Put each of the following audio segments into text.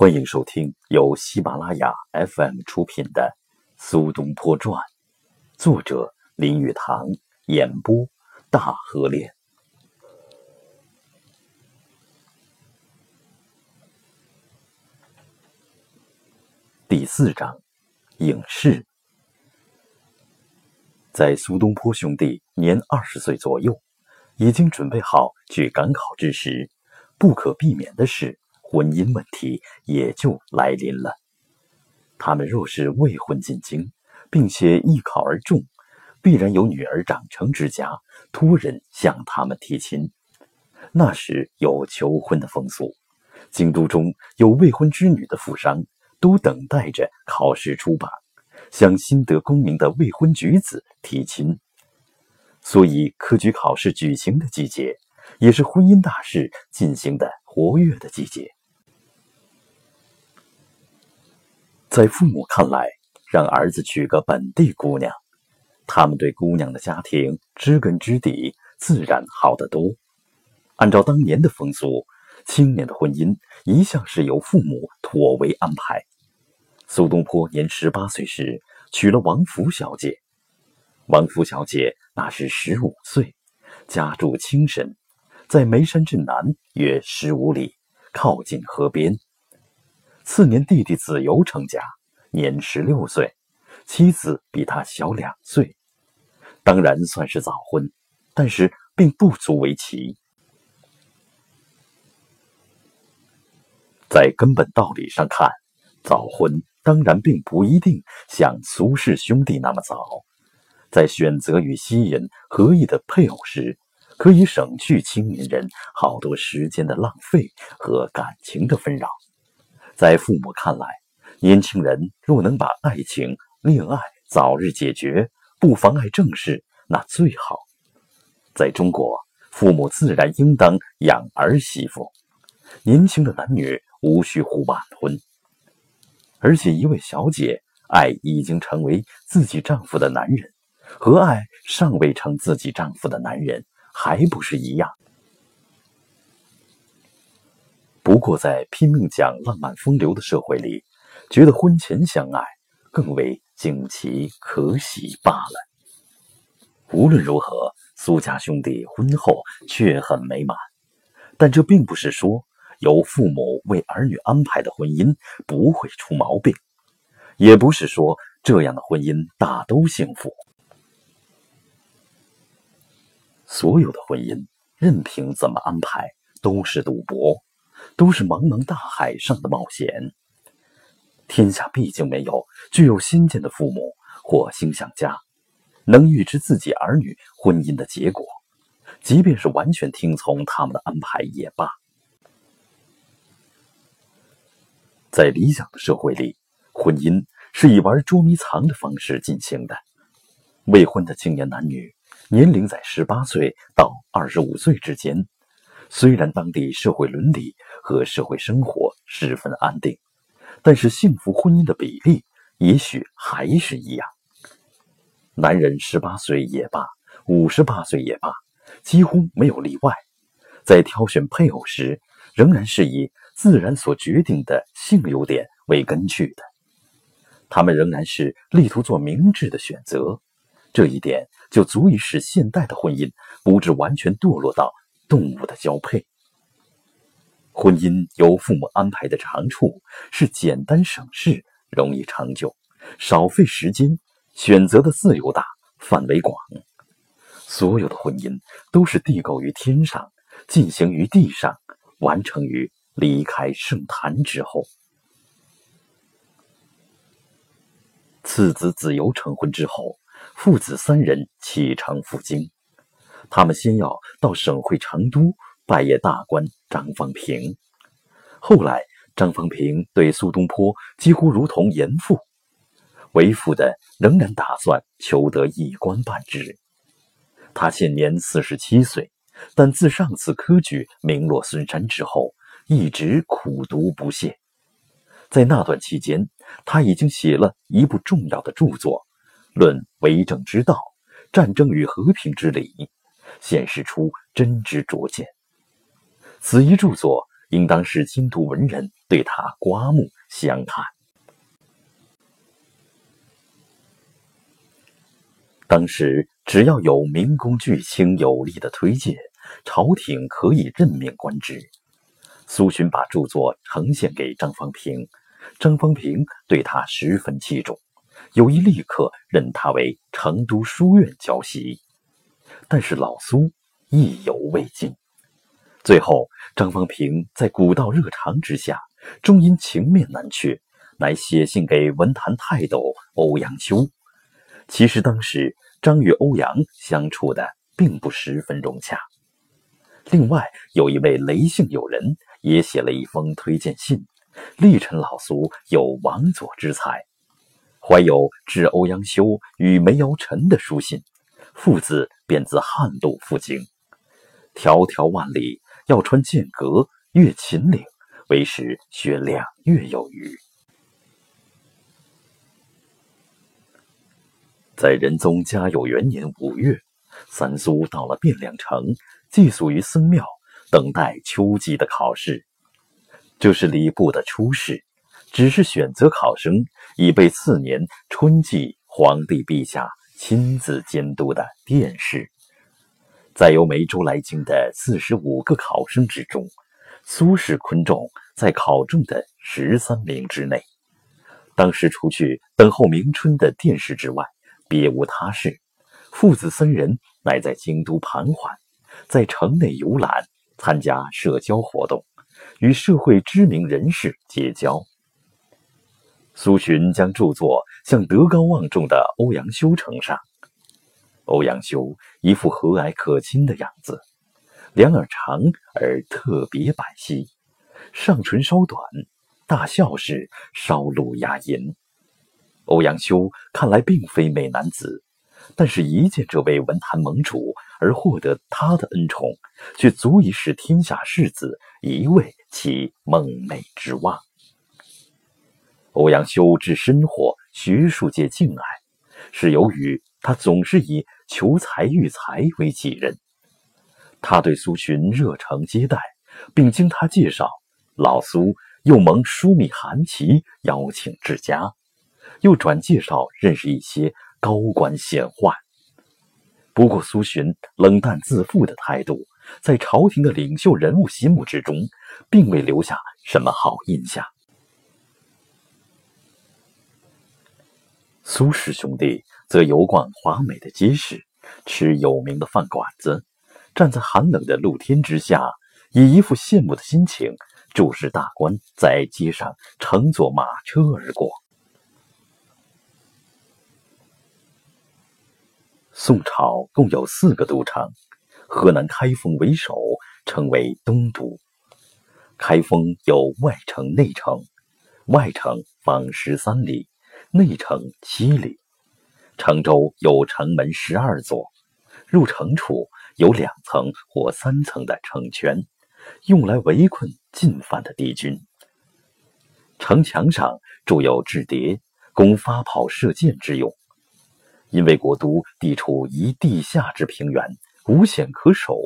欢迎收听由喜马拉雅 FM 出品的《苏东坡传》，作者林语堂，演播大河恋。第四章，影视。在苏东坡兄弟年二十岁左右，已经准备好去赶考之时，不可避免的是。婚姻问题也就来临了。他们若是未婚进京，并且一考而中，必然有女儿长成之家托人向他们提亲。那时有求婚的风俗，京都中有未婚之女的富商，都等待着考试出榜，向新得功名的未婚举子提亲。所以科举考试举行的季节，也是婚姻大事进行的活跃的季节。在父母看来，让儿子娶个本地姑娘，他们对姑娘的家庭知根知底，自然好得多。按照当年的风俗，青年的婚姻一向是由父母妥为安排。苏东坡年十八岁时娶了王福小姐，王福小姐那时十五岁，家住青神，在眉山镇南约十五里，靠近河边。次年，弟弟子由成家，年十六岁，妻子比他小两岁，当然算是早婚，但是并不足为奇。在根本道理上看，早婚当然并不一定像苏氏兄弟那么早。在选择与吸引合意的配偶时，可以省去青年人好多时间的浪费和感情的纷扰。在父母看来，年轻人若能把爱情、恋爱早日解决，不妨碍正事，那最好。在中国，父母自然应当养儿媳妇，年轻的男女无需呼晚婚。而且，一位小姐爱已经成为自己丈夫的男人，和爱尚未成自己丈夫的男人，还不是一样？不过，在拼命讲浪漫风流的社会里，觉得婚前相爱更为惊奇可喜罢了。无论如何，苏家兄弟婚后却很美满，但这并不是说由父母为儿女安排的婚姻不会出毛病，也不是说这样的婚姻大都幸福。所有的婚姻，任凭怎么安排，都是赌博。都是茫茫大海上的冒险。天下毕竟没有具有先见的父母或星象家，能预知自己儿女婚姻的结果，即便是完全听从他们的安排也罢。在理想的社会里，婚姻是以玩捉迷藏的方式进行的。未婚的青年男女，年龄在十八岁到二十五岁之间。虽然当地社会伦理和社会生活十分安定，但是幸福婚姻的比例也许还是一样。男人十八岁也罢，五十八岁也罢，几乎没有例外，在挑选配偶时，仍然是以自然所决定的性优点为根据的。他们仍然是力图做明智的选择，这一点就足以使现代的婚姻不致完全堕落到。动物的交配，婚姻由父母安排的长处是简单省事、容易长久、少费时间，选择的自由大、范围广。所有的婚姻都是地构于天上，进行于地上，完成于离开圣坛之后。次子子由成婚之后，父子三人启程赴京。他们先要到省会成都拜谒大官张方平，后来张方平对苏东坡几乎如同严父，为父的仍然打算求得一官半职。他现年四十七岁，但自上次科举名落孙山之后，一直苦读不懈。在那段期间，他已经写了一部重要的著作，论为政之道、战争与和平之理。显示出真知灼见。此一著作，应当是精读文人对他刮目相看。当时，只要有名公巨卿有力的推荐，朝廷可以任命官职。苏洵把著作呈现给张方平，张方平对他十分器重，有意立刻任他为成都书院教习。但是老苏意犹未尽，最后张方平在古道热肠之下，终因情面难却，乃写信给文坛泰斗欧阳修。其实当时张与欧阳相处的并不十分融洽。另外有一位雷姓友人也写了一封推荐信，力陈老俗有王佐之才，怀有致欧阳修与梅尧臣的书信，父子便自汉路赴京，迢迢万里要穿剑阁，越秦岭，为时需两月有余。在仁宗嘉佑元年五月，三苏到了汴梁城，寄宿于僧庙，等待秋季的考试。这是礼部的初试，只是选择考生，以备次年春季皇帝陛下亲自监督的殿试。在由梅州来京的四十五个考生之中，苏轼、昆仲在考中的十三名之内。当时除去等候明春的殿试之外，别无他事，父子三人乃在京都盘桓，在城内游览，参加社交活动，与社会知名人士结交。苏洵将著作向德高望重的欧阳修呈上，欧阳修一副和蔼可亲的样子，两耳长而特别白皙，上唇稍短，大笑时稍露牙龈。欧阳修看来并非美男子，但是一见这位文坛盟主而获得他的恩宠，却足以使天下士子一味其梦寐之望。欧阳修之深获学术界敬爱，是由于他总是以求才育才为己任。他对苏洵热诚接待，并经他介绍，老苏又蒙枢密韩琦邀请至家。又转介绍认识一些高官显宦，不过苏洵冷淡自负的态度，在朝廷的领袖人物心目之中，并未留下什么好印象。苏氏兄弟则游逛华美的街市，吃有名的饭馆子，站在寒冷的露天之下，以一副羡慕的心情注视大官在街上乘坐马车而过。宋朝共有四个都城，河南开封为首，称为东都。开封有外城、内城，外城方十三里，内城七里。城周有城门十二座，入城处有两层或三层的城圈，用来围困进犯的敌军。城墙上筑有雉叠，供发炮射箭之用。因为国都地处一地下之平原，无险可守，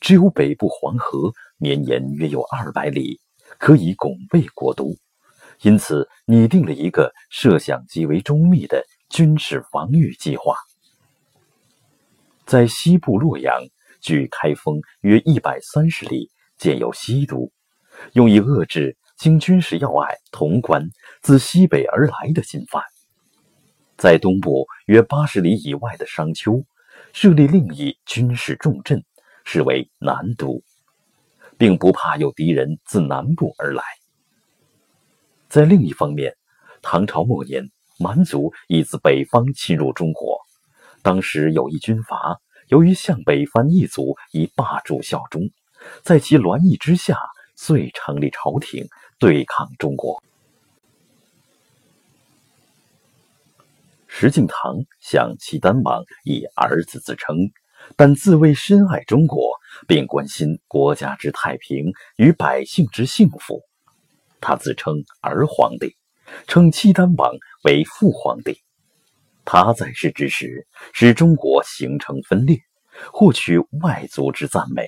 只有北部黄河绵延约有二百里，可以拱卫国都，因此拟定了一个设想极为周密的军事防御计划。在西部洛阳，距开封约一百三十里，建有西都，用以遏制经军事要隘潼关自西北而来的进犯。在东部约八十里以外的商丘，设立另一军事重镇，是为南都，并不怕有敌人自南部而来。在另一方面，唐朝末年，蛮族已自北方侵入中国，当时有一军阀，由于向北藩一族以霸主效忠，在其乱意之下，遂成立朝廷对抗中国。石敬瑭向契丹王以儿子自称，但自谓深爱中国，并关心国家之太平与百姓之幸福。他自称儿皇帝，称契丹王为父皇帝。他在世之时，使中国形成分裂，获取外族之赞美。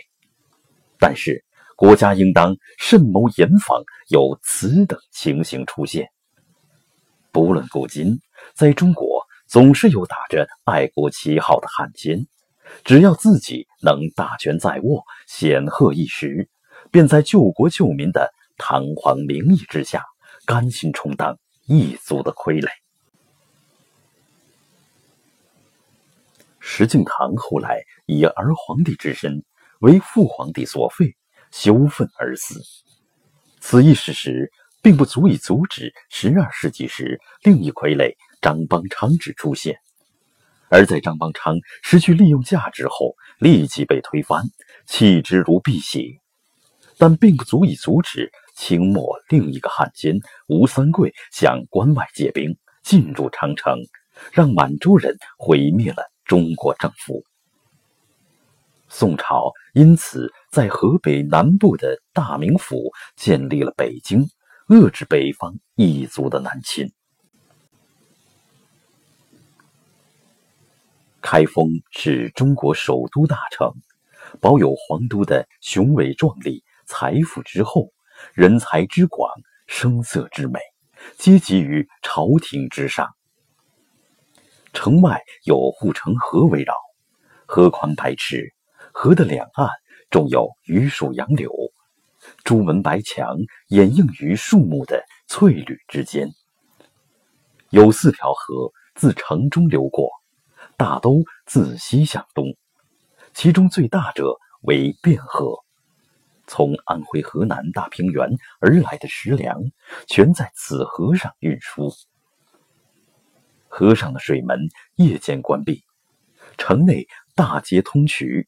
但是国家应当慎谋严防有此等情形出现。不论古今，在中国总是有打着爱国旗号的汉奸，只要自己能大权在握、显赫一时，便在救国救民的堂皇名义之下，甘心充当异族的傀儡。石敬瑭后来以儿皇帝之身为父皇帝所废。羞愤而死，此一事实并不足以阻止十二世纪时另一傀儡张邦昌之出现。而在张邦昌失去利用价值后，立即被推翻，弃之如敝屣。但并不足以阻止清末另一个汉奸吴三桂向关外借兵，进入长城，让满洲人毁灭了中国政府。宋朝因此在河北南部的大名府建立了北京，遏制北方异族的南侵。开封是中国首都大城，保有皇都的雄伟壮丽、财富之厚、人才之广、声色之美，皆集于朝廷之上。城外有护城河围绕，河宽百尺。河的两岸种有榆树杨柳，朱门白墙掩映于树木的翠绿之间。有四条河自城中流过，大都自西向东，其中最大者为汴河。从安徽、河南大平原而来的食粮，全在此河上运输。河上的水门夜间关闭，城内大街通衢。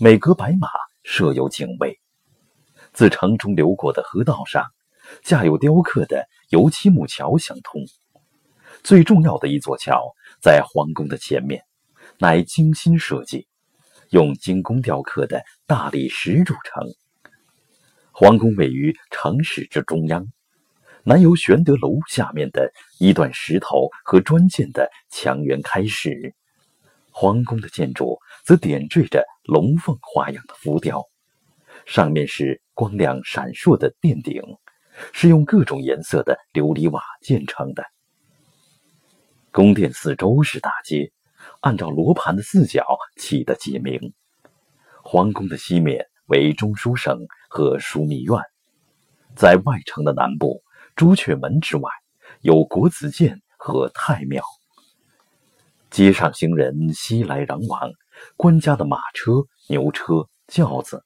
每隔百码设有警卫，自城中流过的河道上，架有雕刻的油漆木桥相通。最重要的一座桥在皇宫的前面，乃精心设计，用精工雕刻的大理石筑成。皇宫位于城市之中央，南由玄德楼下面的一段石头和砖建的墙垣开始。皇宫的建筑则点缀着龙凤花样的浮雕，上面是光亮闪烁的殿顶，是用各种颜色的琉璃瓦建成的。宫殿四周是大街，按照罗盘的四角起的街名。皇宫的西面为中书省和枢密院，在外城的南部朱雀门之外，有国子监和太庙。街上行人熙来攘往，官家的马车、牛车、轿子，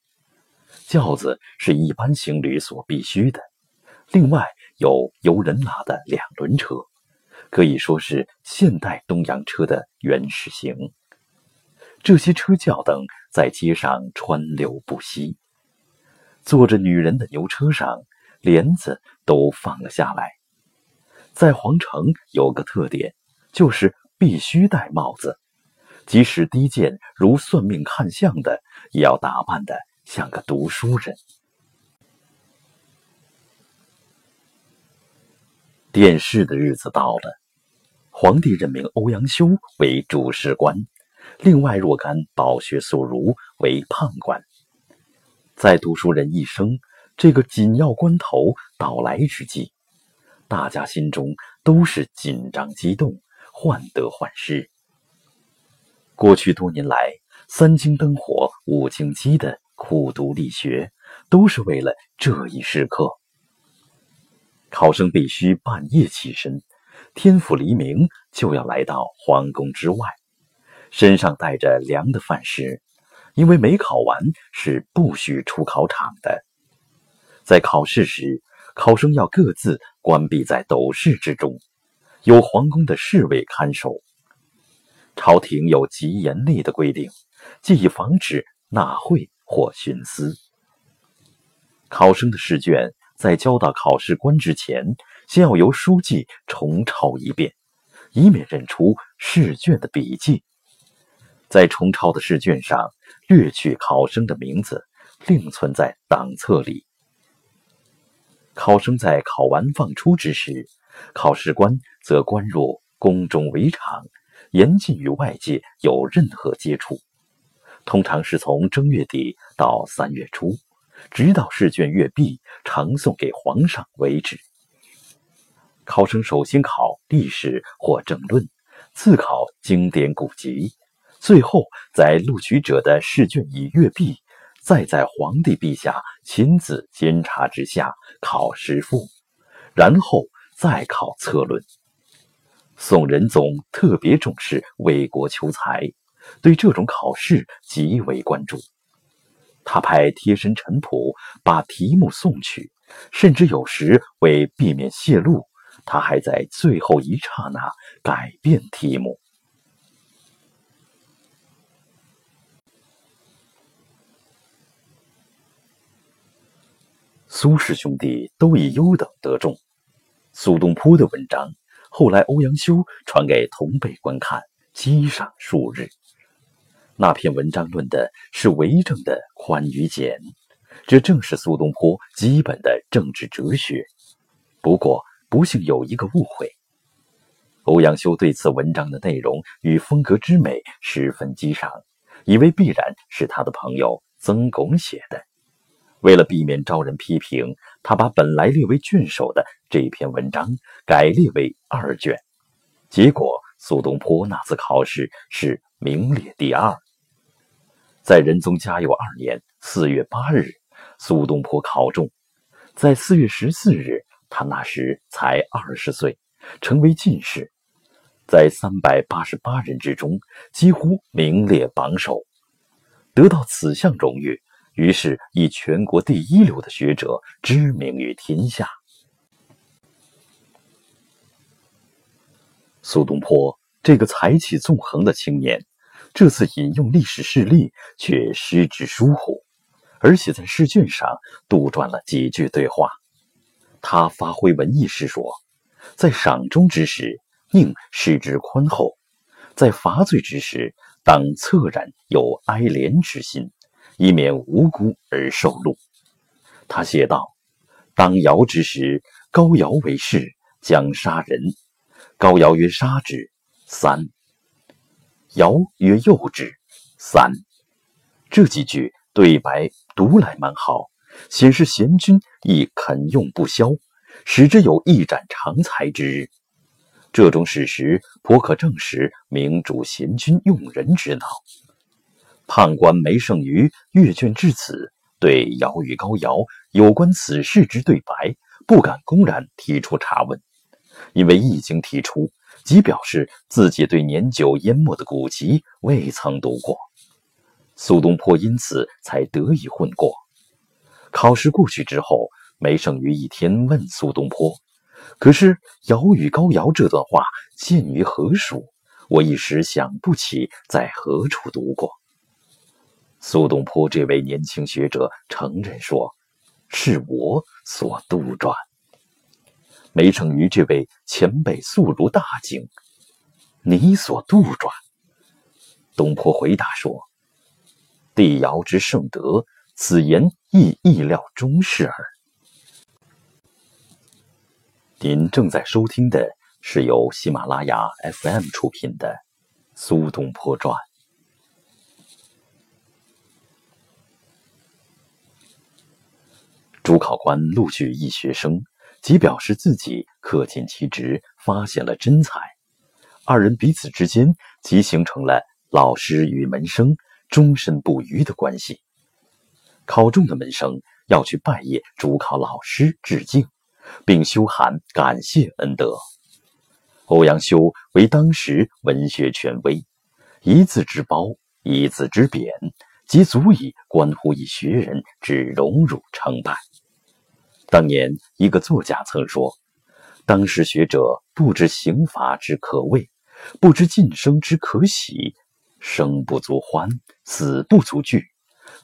轿子是一般行旅所必须的。另外有由人拉的两轮车，可以说是现代东洋车的原始型。这些车轿等在街上川流不息。坐着女人的牛车上，帘子都放了下来。在皇城有个特点，就是。必须戴帽子，即使低贱如算命看相的，也要打扮的像个读书人。殿试的日子到了，皇帝任命欧阳修为主事官，另外若干饱学宿儒为判官。在读书人一生这个紧要关头到来之际，大家心中都是紧张激动。患得患失。过去多年来，三更灯火五更鸡的苦读力学，都是为了这一时刻。考生必须半夜起身，天复黎明就要来到皇宫之外，身上带着凉的饭食，因为没考完是不许出考场的。在考试时，考生要各自关闭在斗室之中。有皇宫的侍卫看守，朝廷有极严厉的规定，既以防止纳贿或徇私。考生的试卷在交到考试官之前，先要由书记重抄一遍，以免认出试卷的笔迹。在重抄的试卷上略去考生的名字，另存在档册里。考生在考完放出之时。考试官则关入宫中围场，严禁与外界有任何接触。通常是从正月底到三月初，直到试卷阅毕，呈送给皇上为止。考生首先考历史或政论，次考经典古籍，最后在录取者的试卷已阅毕，再在皇帝陛下亲自监察之下考诗赋，然后再考策论。宋仁宗特别重视为国求才，对这种考试极为关注。他派贴身臣仆把题目送去，甚至有时为避免泄露。他还在最后一刹那改变题目。苏氏兄弟都以优等得中。苏东坡的文章后来欧阳修传给同辈观看，激赏数日。那篇文章论的是为政的宽与简，这正是苏东坡基本的政治哲学。不过。不幸有一个误会，欧阳修对此文章的内容与风格之美十分激赏，以为必然是他的朋友曾巩写的。为了避免招人批评，他把本来列为卷首的这篇文章改列为二卷。结果，苏东坡那次考试是名列第二。在仁宗嘉佑二年四月八日，苏东坡考中，在四月十四日。他那时才二十岁，成为进士，在三百八十八人之中几乎名列榜首，得到此项荣誉，于是以全国第一流的学者知名于天下。苏东坡这个才气纵横的青年，这次引用历史事例却失之疏忽，而且在试卷上杜撰了几句对话。他发挥文艺时说，在赏终之时，宁视之宽厚；在罚罪之时，当恻然有哀怜之心，以免无辜而受戮。他写道：“当尧之时，高尧为士，将杀人。高尧曰：‘杀之。’三。尧曰：‘幼之。’三。这几句对白读来蛮好。”显示贤君亦肯用不消，使之有一展长才之日。这种史实颇可证实明主贤君用人之道。判官梅圣俞阅卷至此，对尧与高尧有关此事之对白，不敢公然提出查问，因为一经提出，即表示自己对年久淹没的古籍未曾读过。苏东坡因此才得以混过。考试过去之后，梅圣俞一天问苏东坡：“可是‘尧与高尧’这段话见于何书？我一时想不起在何处读过。”苏东坡这位年轻学者承认说：“是我所杜撰。”梅圣俞这位前辈素如大惊：“你所杜撰？”东坡回答说：“帝尧之圣德。”此言亦意料中事耳。您正在收听的是由喜马拉雅 FM 出品的《苏东坡传》。主考官录取一学生，即表示自己恪尽其职，发现了真才。二人彼此之间即形成了老师与门生终身不渝的关系。考中的门生要去拜谒主考老师致敬，并修函感谢恩德。欧阳修为当时文学权威，一字之褒，一字之贬，即足以关乎一学人之荣辱成败。当年一个作家曾说：“当时学者不知刑罚之可畏，不知晋升之可喜，生不足欢，死不足惧。”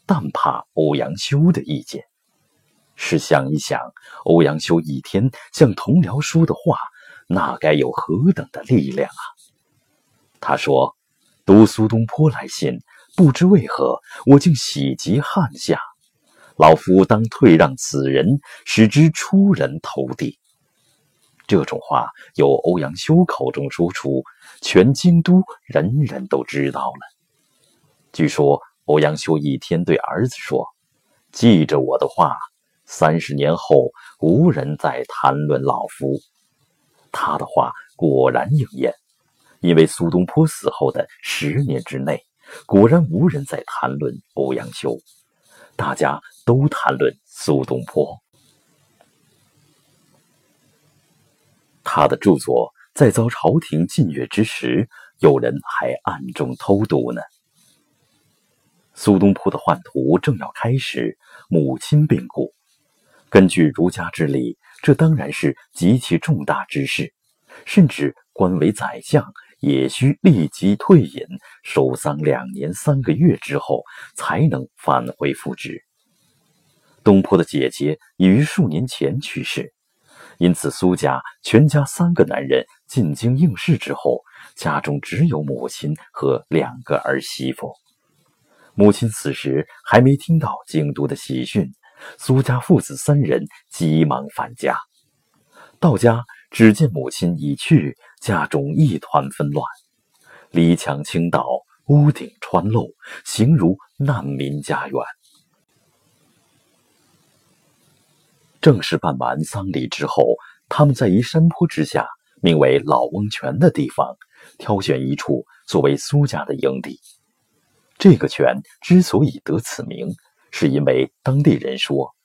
但怕欧阳修的意见，试想一想，欧阳修一天向同僚说的话，那该有何等的力量啊！他说：“读苏东坡来信，不知为何，我竟喜极汗下。老夫当退让此人，使之出人头地。”这种话由欧阳修口中说出，全京都人人都知道了。据说。欧阳修一天对儿子说：“记着我的话，三十年后无人再谈论老夫。他的话果然应验，因为苏东坡死后的十年之内，果然无人再谈论欧阳修，大家都谈论苏东坡。他的著作在遭朝廷禁阅之时，有人还暗中偷读呢。苏东坡的宦途正要开始，母亲病故。根据儒家之礼，这当然是极其重大之事，甚至官为宰相也需立即退隐守丧两年三个月之后才能返回复职。东坡的姐姐已于数年前去世，因此苏家全家三个男人进京应试之后，家中只有母亲和两个儿媳妇。母亲此时还没听到京都的喜讯，苏家父子三人急忙返家。到家只见母亲已去，家中一团纷乱，篱墙倾倒，屋顶穿漏，形如难民家园。正式办完丧礼之后，他们在一山坡之下，名为老翁泉的地方，挑选一处作为苏家的营地。这个泉之所以得此名，是因为当地人说，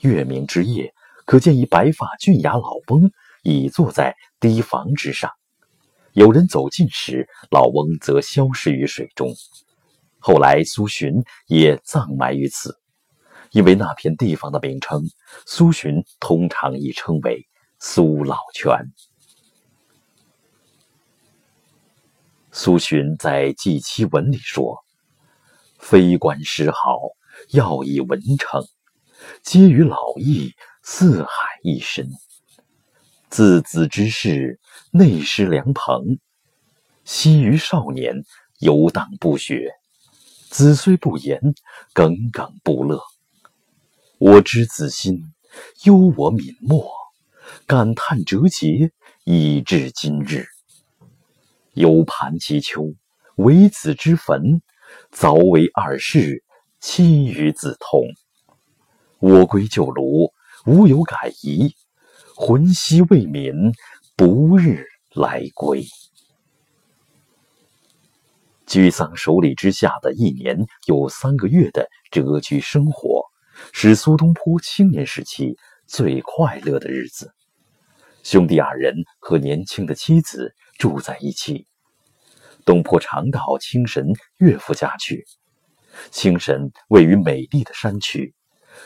月明之夜，可见一白发俊雅老翁已坐在堤防之上。有人走近时，老翁则消失于水中。后来苏洵也葬埋于此，因为那片地方的名称，苏洵通常亦称为苏老泉。苏洵在《祭妻文》里说。非官诗好，要以文成，皆于老义，四海一身。自子之事，内施良朋。昔于少年，游荡不学，子虽不言，耿耿不乐。我知子心，忧我泯没，感叹折节，以至今日。犹盘其丘，为子之坟。早为二世，妻与子同。我归旧庐，无有改移。魂兮未泯，不日来归。居丧守礼之下的一年有三个月的谪居生活，是苏东坡青年时期最快乐的日子。兄弟二人和年轻的妻子住在一起。东坡常到清神岳父家去。清神位于美丽的山区，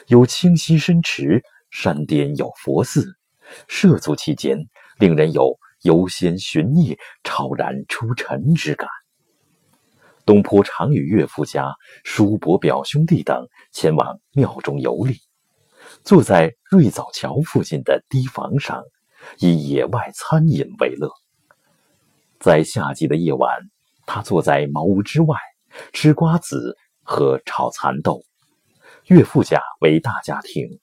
有清溪深池，山巅有佛寺，涉足其间，令人有游仙寻孽、超然出尘之感。东坡常与岳父家叔伯、表兄弟等前往庙中游历，坐在瑞藻桥附近的堤防上，以野外餐饮为乐。在夏季的夜晚，他坐在茅屋之外，吃瓜子和炒蚕豆。岳父家为大家庭，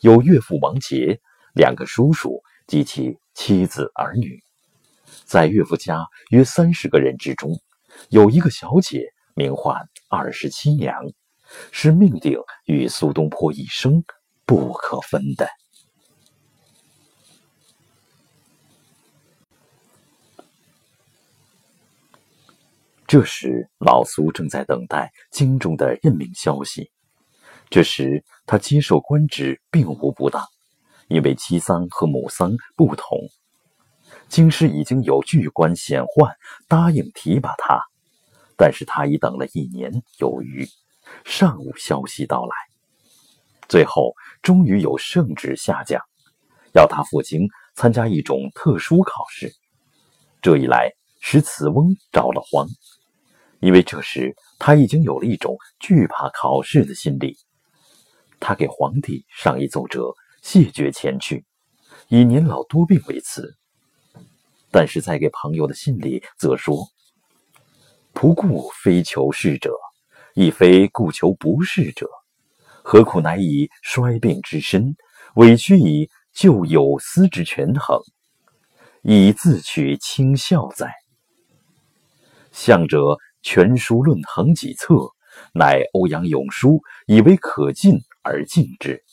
有岳父王杰、两个叔叔及其妻子儿女。在岳父家约三十个人之中，有一个小姐名唤二十七娘，是命定与苏东坡一生不可分的。这时，老苏正在等待京中的任命消息。这时，他接受官职并无不当，因为妻丧和母丧不同。京师已经有巨官显宦答应提拔他，但是他已等了一年有余，尚无消息到来。最后，终于有圣旨下降，要他赴京参加一种特殊考试。这一来，使此翁着了慌。因为这时他已经有了一种惧怕考试的心理，他给皇帝上一奏折，谢绝前去，以年老多病为辞。但是在给朋友的信里则说：“仆固非求是者，亦非故求不是者，何苦乃以衰病之身，委屈以救有司之权衡，以自取轻笑哉？向者。全书论衡几册，乃欧阳永叔以为可进而进之。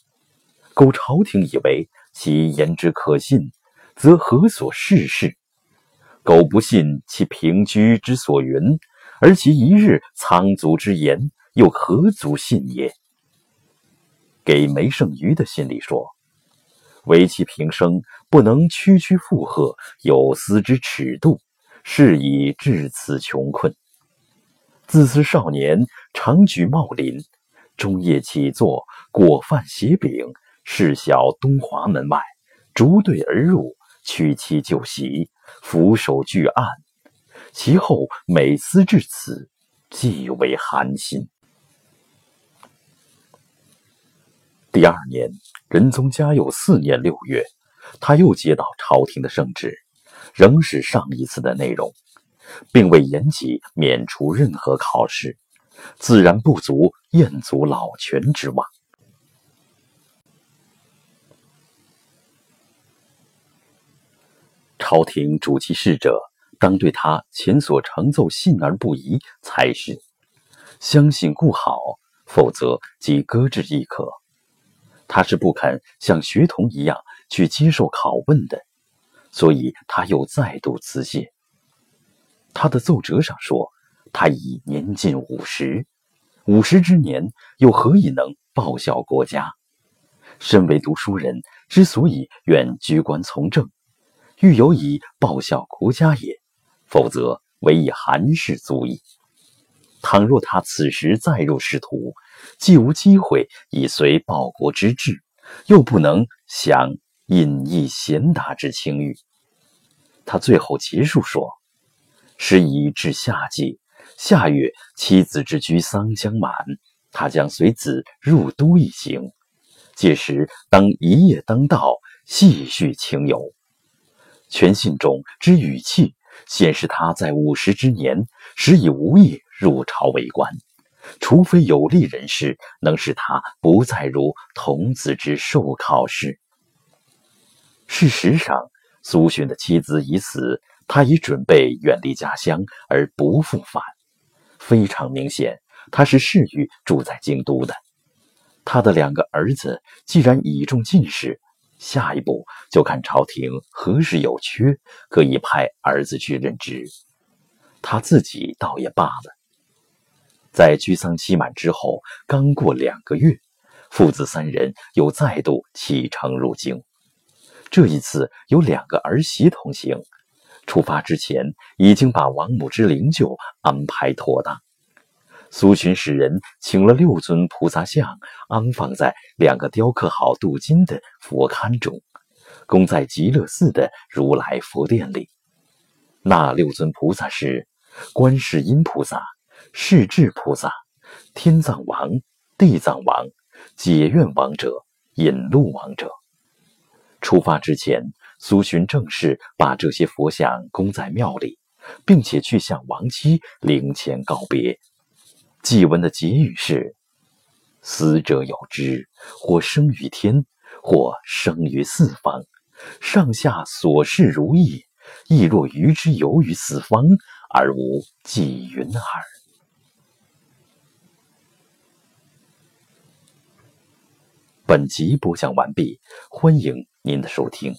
苟朝廷以为其言之可信，则何所事事？苟不信其平居之所云，而其一日仓卒之言，又何足信也？给梅圣瑜的信里说：“唯其平生不能区区附和，有司之尺度，是以至此穷困。自私少年，常举茂林，终夜起坐，果饭斜饼，事小东华门外，逐队而入，屈其就席，俯首拒案。其后每思至此，即为寒心。”第二年，仁宗嘉佑四年六月，他又接到朝廷的圣旨，仍是上一次的内容，并未延期免除任何考试，自然不足彦祖老权之望。朝廷主其事者，当对他前所呈奏信而不疑才是，相信故好，否则即搁置亦可。他是不肯像学童一样去接受拷问的，所以他又再度辞谢。他的奏折上说，他已年近五十，五十之年又何以能报效国家？身为读书人，之所以愿居官从政，欲有以报效国家也，否则唯以寒士足矣。倘若他此时再入仕途，既无机会以随报国之志，又不能享隐逸贤达之清誉。他最后结束说：“时已至夏季，下月妻子之居丧将满，他将随子入都一行。届时当一夜登道，细叙情由。”全信中之语气，显示他在五十之年，时已无意入朝为官。除非有利人士能使他不再如童子之受考试。事实上，苏洵的妻子已死，他已准备远离家乡而不复返。非常明显，他是适于住在京都的。他的两个儿子既然已中进士，下一步就看朝廷何时有缺，可以派儿子去任职。他自己倒也罢了。在居丧期满之后，刚过两个月，父子三人又再度启程入京。这一次有两个儿媳同行。出发之前，已经把王母之灵柩安排妥当。苏洵使人请了六尊菩萨像，安放在两个雕刻好镀金的佛龛中，供在极乐寺的如来佛殿里。那六尊菩萨是观世音菩萨。世智菩萨、天藏王、地藏王、解愿王者、引路王者。出发之前，苏洵正式把这些佛像供在庙里，并且去向亡妻灵前告别。祭文的结语是：“死者有之，或生于天，或生于四方，上下所事如意，亦若鱼之游于四方，而无寄云耳。”本集播讲完毕，欢迎您的收听。